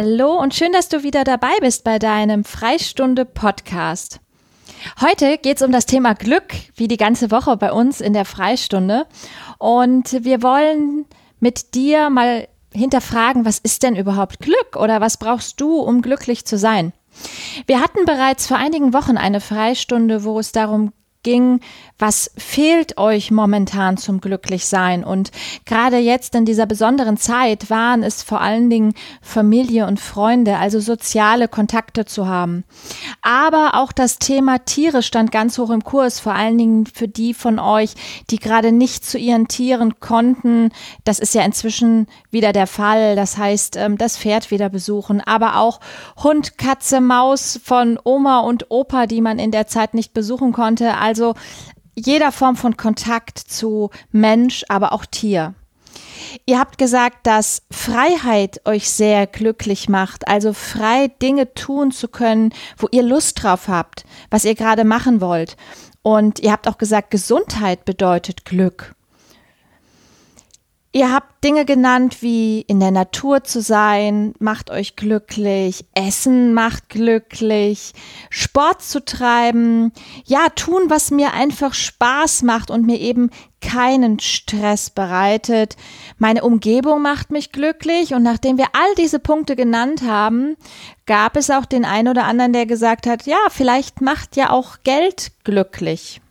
Hallo und schön, dass du wieder dabei bist bei deinem Freistunde Podcast. Heute geht es um das Thema Glück, wie die ganze Woche bei uns in der Freistunde. Und wir wollen mit dir mal hinterfragen, was ist denn überhaupt Glück oder was brauchst du, um glücklich zu sein? Wir hatten bereits vor einigen Wochen eine Freistunde, wo es darum ging, was fehlt euch momentan zum Glücklichsein? Und gerade jetzt in dieser besonderen Zeit waren es vor allen Dingen Familie und Freunde, also soziale Kontakte zu haben. Aber auch das Thema Tiere stand ganz hoch im Kurs, vor allen Dingen für die von euch, die gerade nicht zu ihren Tieren konnten. Das ist ja inzwischen wieder der Fall. Das heißt, ähm, das Pferd wieder besuchen, aber auch Hund, Katze, Maus von Oma und Opa, die man in der Zeit nicht besuchen konnte. Also jeder Form von Kontakt zu Mensch, aber auch Tier. Ihr habt gesagt, dass Freiheit euch sehr glücklich macht, also frei Dinge tun zu können, wo ihr Lust drauf habt, was ihr gerade machen wollt. Und ihr habt auch gesagt, Gesundheit bedeutet Glück. Ihr habt Dinge genannt wie in der Natur zu sein, macht euch glücklich, Essen macht glücklich, Sport zu treiben, ja, tun, was mir einfach Spaß macht und mir eben keinen Stress bereitet. Meine Umgebung macht mich glücklich und nachdem wir all diese Punkte genannt haben, gab es auch den einen oder anderen, der gesagt hat, ja, vielleicht macht ja auch Geld glücklich.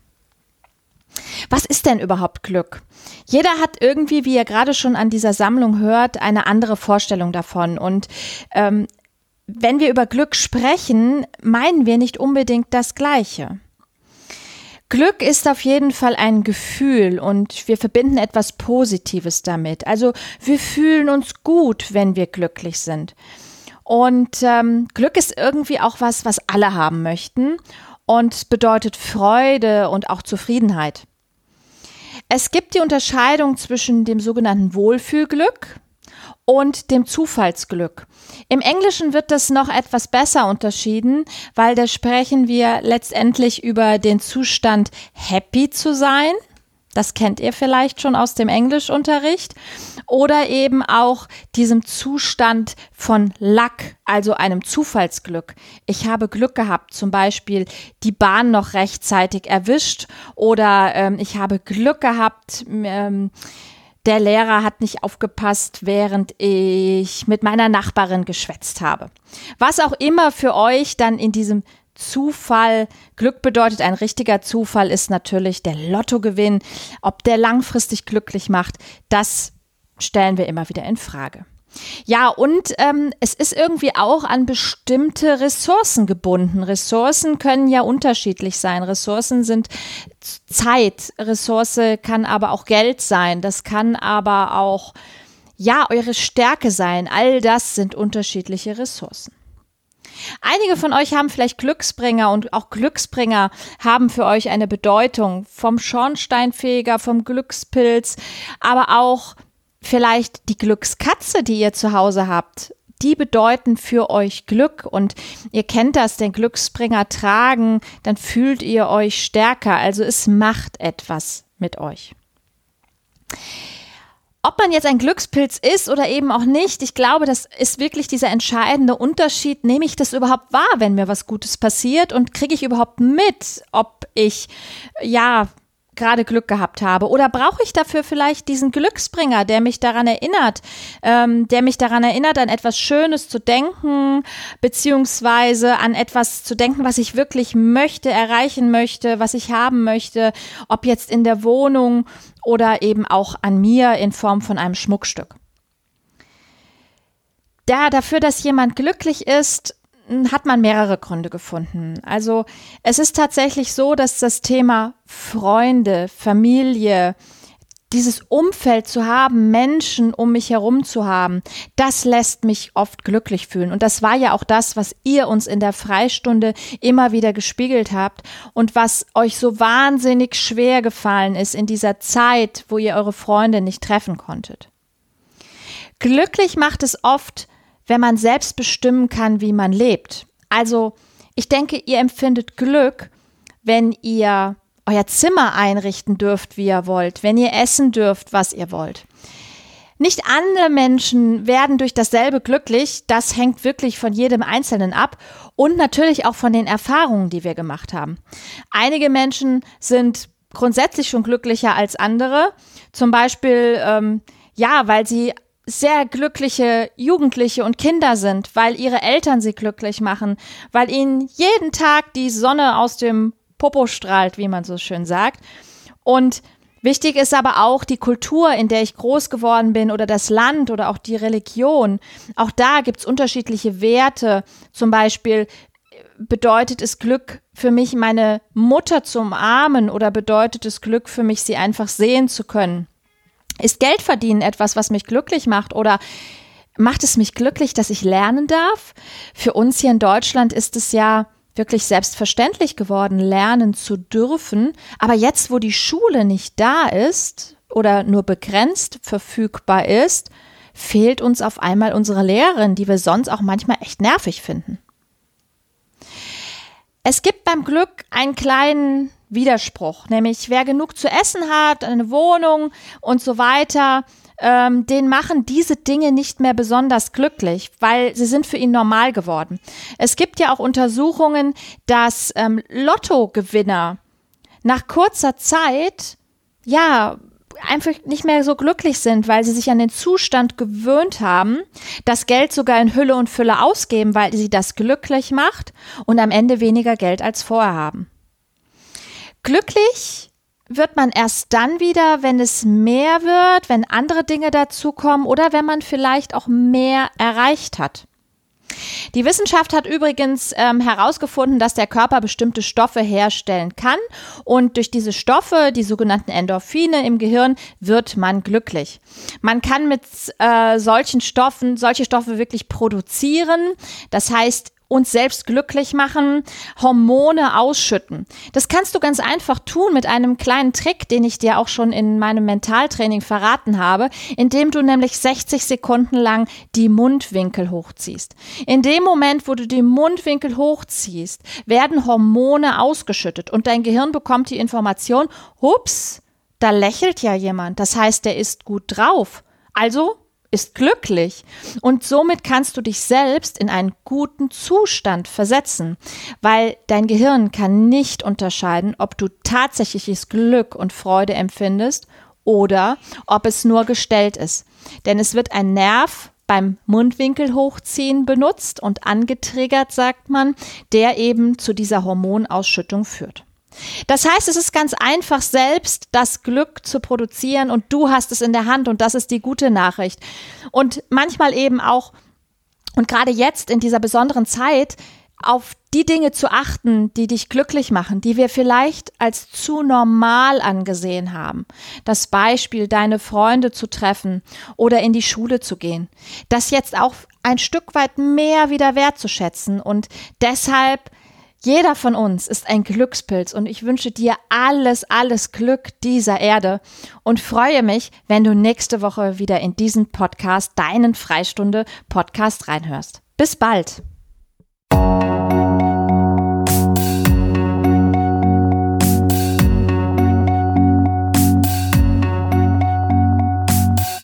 Was ist denn überhaupt Glück? Jeder hat irgendwie, wie ihr gerade schon an dieser Sammlung hört, eine andere Vorstellung davon. Und ähm, wenn wir über Glück sprechen, meinen wir nicht unbedingt das Gleiche. Glück ist auf jeden Fall ein Gefühl und wir verbinden etwas Positives damit. Also wir fühlen uns gut, wenn wir glücklich sind. Und ähm, Glück ist irgendwie auch was, was alle haben möchten und bedeutet Freude und auch Zufriedenheit. Es gibt die Unterscheidung zwischen dem sogenannten Wohlfühlglück und dem Zufallsglück. Im Englischen wird das noch etwas besser unterschieden, weil da sprechen wir letztendlich über den Zustand happy zu sein das kennt ihr vielleicht schon aus dem Englischunterricht. Oder eben auch diesem Zustand von Luck, also einem Zufallsglück. Ich habe Glück gehabt, zum Beispiel die Bahn noch rechtzeitig erwischt oder ähm, ich habe Glück gehabt, ähm, der Lehrer hat nicht aufgepasst, während ich mit meiner Nachbarin geschwätzt habe. Was auch immer für euch dann in diesem Zufall. Glück bedeutet, ein richtiger Zufall ist natürlich der Lottogewinn. Ob der langfristig glücklich macht, das stellen wir immer wieder in Frage. Ja, und ähm, es ist irgendwie auch an bestimmte Ressourcen gebunden. Ressourcen können ja unterschiedlich sein. Ressourcen sind Zeit. Ressource kann aber auch Geld sein. Das kann aber auch, ja, eure Stärke sein. All das sind unterschiedliche Ressourcen. Einige von euch haben vielleicht Glücksbringer und auch Glücksbringer haben für euch eine Bedeutung. Vom Schornsteinfeger, vom Glückspilz, aber auch vielleicht die Glückskatze, die ihr zu Hause habt. Die bedeuten für euch Glück und ihr kennt das, den Glücksbringer tragen, dann fühlt ihr euch stärker. Also es macht etwas mit euch. Ob man jetzt ein Glückspilz ist oder eben auch nicht, ich glaube, das ist wirklich dieser entscheidende Unterschied. Nehme ich das überhaupt wahr, wenn mir was Gutes passiert und kriege ich überhaupt mit, ob ich ja gerade Glück gehabt habe? Oder brauche ich dafür vielleicht diesen Glücksbringer, der mich daran erinnert, ähm, der mich daran erinnert, an etwas Schönes zu denken, beziehungsweise an etwas zu denken, was ich wirklich möchte, erreichen möchte, was ich haben möchte, ob jetzt in der Wohnung oder eben auch an mir in Form von einem Schmuckstück. Da dafür, dass jemand glücklich ist, hat man mehrere Gründe gefunden. Also es ist tatsächlich so, dass das Thema Freunde, Familie, dieses Umfeld zu haben, Menschen um mich herum zu haben, das lässt mich oft glücklich fühlen. Und das war ja auch das, was ihr uns in der Freistunde immer wieder gespiegelt habt und was euch so wahnsinnig schwer gefallen ist in dieser Zeit, wo ihr eure Freunde nicht treffen konntet. Glücklich macht es oft, wenn man selbst bestimmen kann, wie man lebt. Also, ich denke, ihr empfindet Glück, wenn ihr euer Zimmer einrichten dürft, wie ihr wollt, wenn ihr essen dürft, was ihr wollt. Nicht alle Menschen werden durch dasselbe glücklich. Das hängt wirklich von jedem Einzelnen ab und natürlich auch von den Erfahrungen, die wir gemacht haben. Einige Menschen sind grundsätzlich schon glücklicher als andere. Zum Beispiel, ähm, ja, weil sie sehr glückliche Jugendliche und Kinder sind, weil ihre Eltern sie glücklich machen, weil ihnen jeden Tag die Sonne aus dem Popo strahlt, wie man so schön sagt. Und Wichtig ist aber auch die Kultur, in der ich groß geworden bin oder das Land oder auch die Religion. Auch da gibt es unterschiedliche Werte. Zum Beispiel bedeutet es Glück für mich, meine Mutter zu umarmen oder bedeutet es Glück für mich, sie einfach sehen zu können? Ist Geld verdienen etwas, was mich glücklich macht oder macht es mich glücklich, dass ich lernen darf? Für uns hier in Deutschland ist es ja wirklich selbstverständlich geworden, lernen zu dürfen. Aber jetzt, wo die Schule nicht da ist oder nur begrenzt verfügbar ist, fehlt uns auf einmal unsere Lehrerin, die wir sonst auch manchmal echt nervig finden. Es gibt beim Glück einen kleinen Widerspruch, nämlich wer genug zu essen hat, eine Wohnung und so weiter, ähm, den machen diese Dinge nicht mehr besonders glücklich, weil sie sind für ihn normal geworden. Es gibt ja auch Untersuchungen, dass ähm, Lottogewinner nach kurzer Zeit ja einfach nicht mehr so glücklich sind, weil sie sich an den Zustand gewöhnt haben, das Geld sogar in Hülle und Fülle ausgeben, weil sie das glücklich macht und am Ende weniger Geld als vorher haben. Glücklich wird man erst dann wieder, wenn es mehr wird, wenn andere Dinge dazukommen oder wenn man vielleicht auch mehr erreicht hat. Die Wissenschaft hat übrigens ähm, herausgefunden, dass der Körper bestimmte Stoffe herstellen kann und durch diese Stoffe, die sogenannten Endorphine im Gehirn, wird man glücklich. Man kann mit äh, solchen Stoffen, solche Stoffe wirklich produzieren. Das heißt, uns selbst glücklich machen, Hormone ausschütten. Das kannst du ganz einfach tun mit einem kleinen Trick, den ich dir auch schon in meinem Mentaltraining verraten habe, indem du nämlich 60 Sekunden lang die Mundwinkel hochziehst. In dem Moment, wo du die Mundwinkel hochziehst, werden Hormone ausgeschüttet und dein Gehirn bekommt die Information, hups, da lächelt ja jemand. Das heißt, der ist gut drauf. Also ist glücklich und somit kannst du dich selbst in einen guten Zustand versetzen, weil dein Gehirn kann nicht unterscheiden, ob du tatsächliches Glück und Freude empfindest oder ob es nur gestellt ist. Denn es wird ein Nerv beim Mundwinkel hochziehen benutzt und angetriggert, sagt man, der eben zu dieser Hormonausschüttung führt. Das heißt, es ist ganz einfach, selbst das Glück zu produzieren und du hast es in der Hand und das ist die gute Nachricht. Und manchmal eben auch, und gerade jetzt in dieser besonderen Zeit, auf die Dinge zu achten, die dich glücklich machen, die wir vielleicht als zu normal angesehen haben. Das Beispiel, deine Freunde zu treffen oder in die Schule zu gehen. Das jetzt auch ein Stück weit mehr wieder wertzuschätzen und deshalb jeder von uns ist ein Glückspilz und ich wünsche dir alles, alles Glück dieser Erde und freue mich, wenn du nächste Woche wieder in diesen Podcast, deinen Freistunde Podcast reinhörst. Bis bald.